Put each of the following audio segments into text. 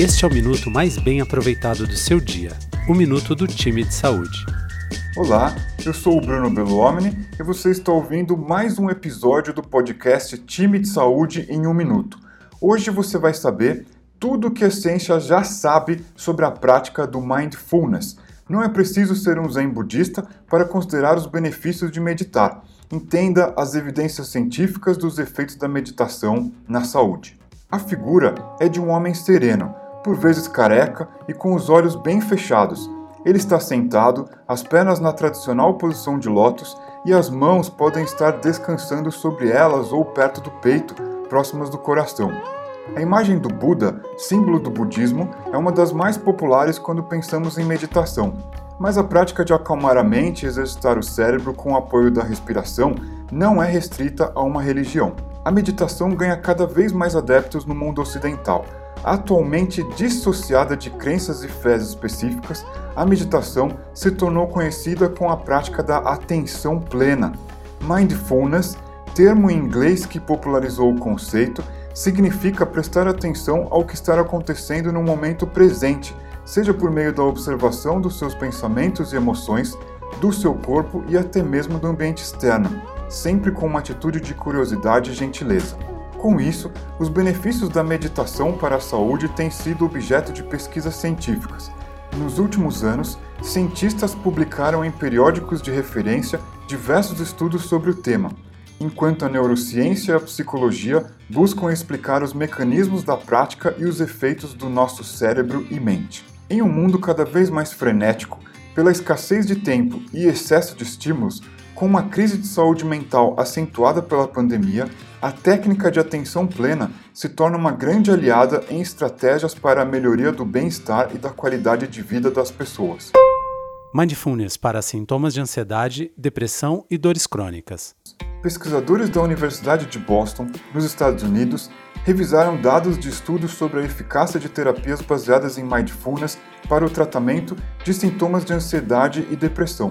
Este é o minuto mais bem aproveitado do seu dia, o minuto do time de saúde. Olá, eu sou o Bruno Belluomini e você está ouvindo mais um episódio do podcast Time de Saúde em um Minuto. Hoje você vai saber tudo o que a ciência já sabe sobre a prática do mindfulness. Não é preciso ser um zen budista para considerar os benefícios de meditar. Entenda as evidências científicas dos efeitos da meditação na saúde. A figura é de um homem sereno, por vezes careca e com os olhos bem fechados. Ele está sentado, as pernas na tradicional posição de lótus e as mãos podem estar descansando sobre elas ou perto do peito, próximas do coração. A imagem do Buda, símbolo do budismo, é uma das mais populares quando pensamos em meditação. Mas a prática de acalmar a mente e exercitar o cérebro com o apoio da respiração não é restrita a uma religião. A meditação ganha cada vez mais adeptos no mundo ocidental. Atualmente dissociada de crenças e fés específicas, a meditação se tornou conhecida com a prática da atenção plena. Mindfulness, termo em inglês que popularizou o conceito, significa prestar atenção ao que está acontecendo no momento presente, seja por meio da observação dos seus pensamentos e emoções, do seu corpo e até mesmo do ambiente externo, sempre com uma atitude de curiosidade e gentileza. Com isso, os benefícios da meditação para a saúde têm sido objeto de pesquisas científicas. Nos últimos anos, cientistas publicaram em periódicos de referência diversos estudos sobre o tema enquanto a neurociência e a psicologia buscam explicar os mecanismos da prática e os efeitos do nosso cérebro e mente. Em um mundo cada vez mais frenético, pela escassez de tempo e excesso de estímulos, com uma crise de saúde mental acentuada pela pandemia, a técnica de atenção plena se torna uma grande aliada em estratégias para a melhoria do bem-estar e da qualidade de vida das pessoas. Mindfulness para sintomas de ansiedade, depressão e dores crônicas pesquisadores da Universidade de Boston, nos Estados Unidos, revisaram dados de estudos sobre a eficácia de terapias baseadas em mindfulness para o tratamento de sintomas de ansiedade e depressão.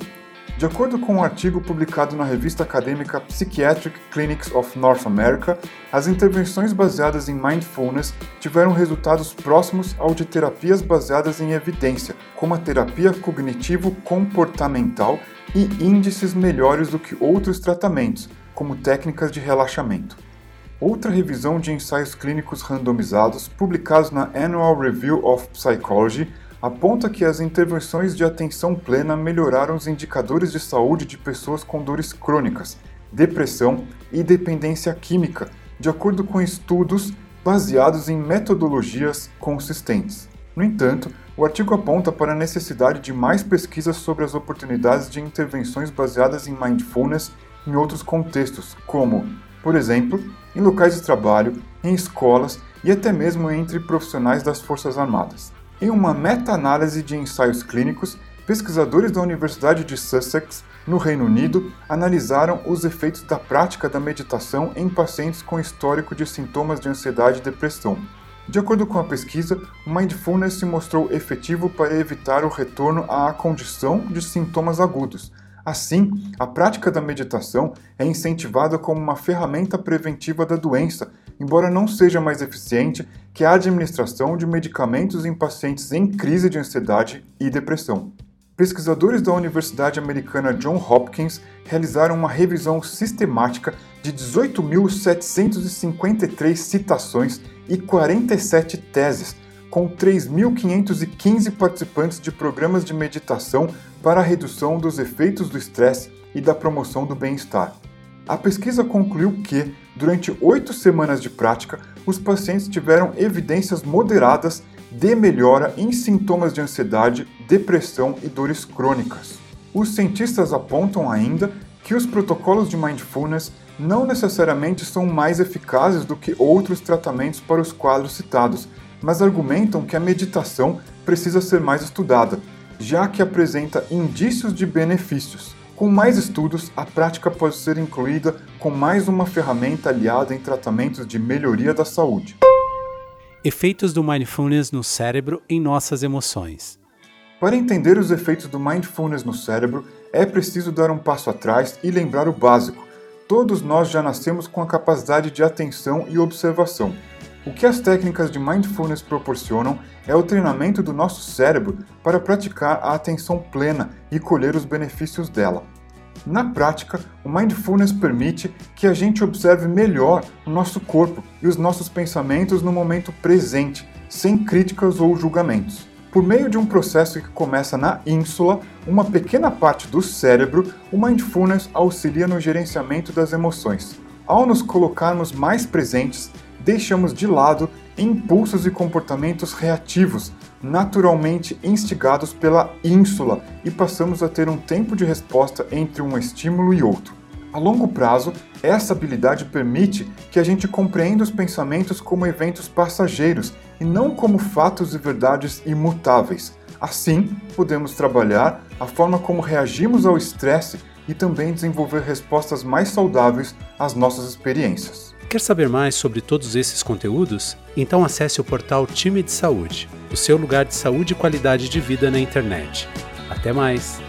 De acordo com um artigo publicado na revista acadêmica Psychiatric Clinics of North America, as intervenções baseadas em mindfulness tiveram resultados próximos ao de terapias baseadas em evidência, como a terapia cognitivo-comportamental e índices melhores do que outros tratamentos, como técnicas de relaxamento. Outra revisão de ensaios clínicos randomizados, publicados na Annual Review of Psychology, aponta que as intervenções de atenção plena melhoraram os indicadores de saúde de pessoas com dores crônicas, depressão e dependência química, de acordo com estudos baseados em metodologias consistentes. No entanto, o artigo aponta para a necessidade de mais pesquisas sobre as oportunidades de intervenções baseadas em mindfulness em outros contextos, como, por exemplo, em locais de trabalho, em escolas e até mesmo entre profissionais das Forças Armadas. Em uma meta-análise de ensaios clínicos, pesquisadores da Universidade de Sussex, no Reino Unido, analisaram os efeitos da prática da meditação em pacientes com histórico de sintomas de ansiedade e depressão. De acordo com a pesquisa, o mindfulness se mostrou efetivo para evitar o retorno à condição de sintomas agudos, Assim, a prática da meditação é incentivada como uma ferramenta preventiva da doença, embora não seja mais eficiente que a administração de medicamentos em pacientes em crise de ansiedade e depressão. Pesquisadores da Universidade Americana John Hopkins realizaram uma revisão sistemática de 18.753 citações e 47 teses com 3.515 participantes de programas de meditação para a redução dos efeitos do estresse e da promoção do bem-estar. A pesquisa concluiu que, durante oito semanas de prática, os pacientes tiveram evidências moderadas de melhora em sintomas de ansiedade, depressão e dores crônicas. Os cientistas apontam ainda que os protocolos de mindfulness não necessariamente são mais eficazes do que outros tratamentos para os quadros citados, mas argumentam que a meditação precisa ser mais estudada, já que apresenta indícios de benefícios. Com mais estudos, a prática pode ser incluída com mais uma ferramenta aliada em tratamentos de melhoria da saúde. Efeitos do mindfulness no cérebro em nossas emoções. Para entender os efeitos do mindfulness no cérebro, é preciso dar um passo atrás e lembrar o básico. Todos nós já nascemos com a capacidade de atenção e observação. O que as técnicas de mindfulness proporcionam é o treinamento do nosso cérebro para praticar a atenção plena e colher os benefícios dela. Na prática, o mindfulness permite que a gente observe melhor o nosso corpo e os nossos pensamentos no momento presente, sem críticas ou julgamentos. Por meio de um processo que começa na ínsula, uma pequena parte do cérebro, o mindfulness auxilia no gerenciamento das emoções. Ao nos colocarmos mais presentes, deixamos de lado impulsos e comportamentos reativos, naturalmente instigados pela ínsula, e passamos a ter um tempo de resposta entre um estímulo e outro. A longo prazo, essa habilidade permite que a gente compreenda os pensamentos como eventos passageiros e não como fatos e verdades imutáveis. Assim, podemos trabalhar a forma como reagimos ao estresse e também desenvolver respostas mais saudáveis às nossas experiências. Quer saber mais sobre todos esses conteúdos? Então acesse o portal Time de Saúde, o seu lugar de saúde e qualidade de vida na internet. Até mais!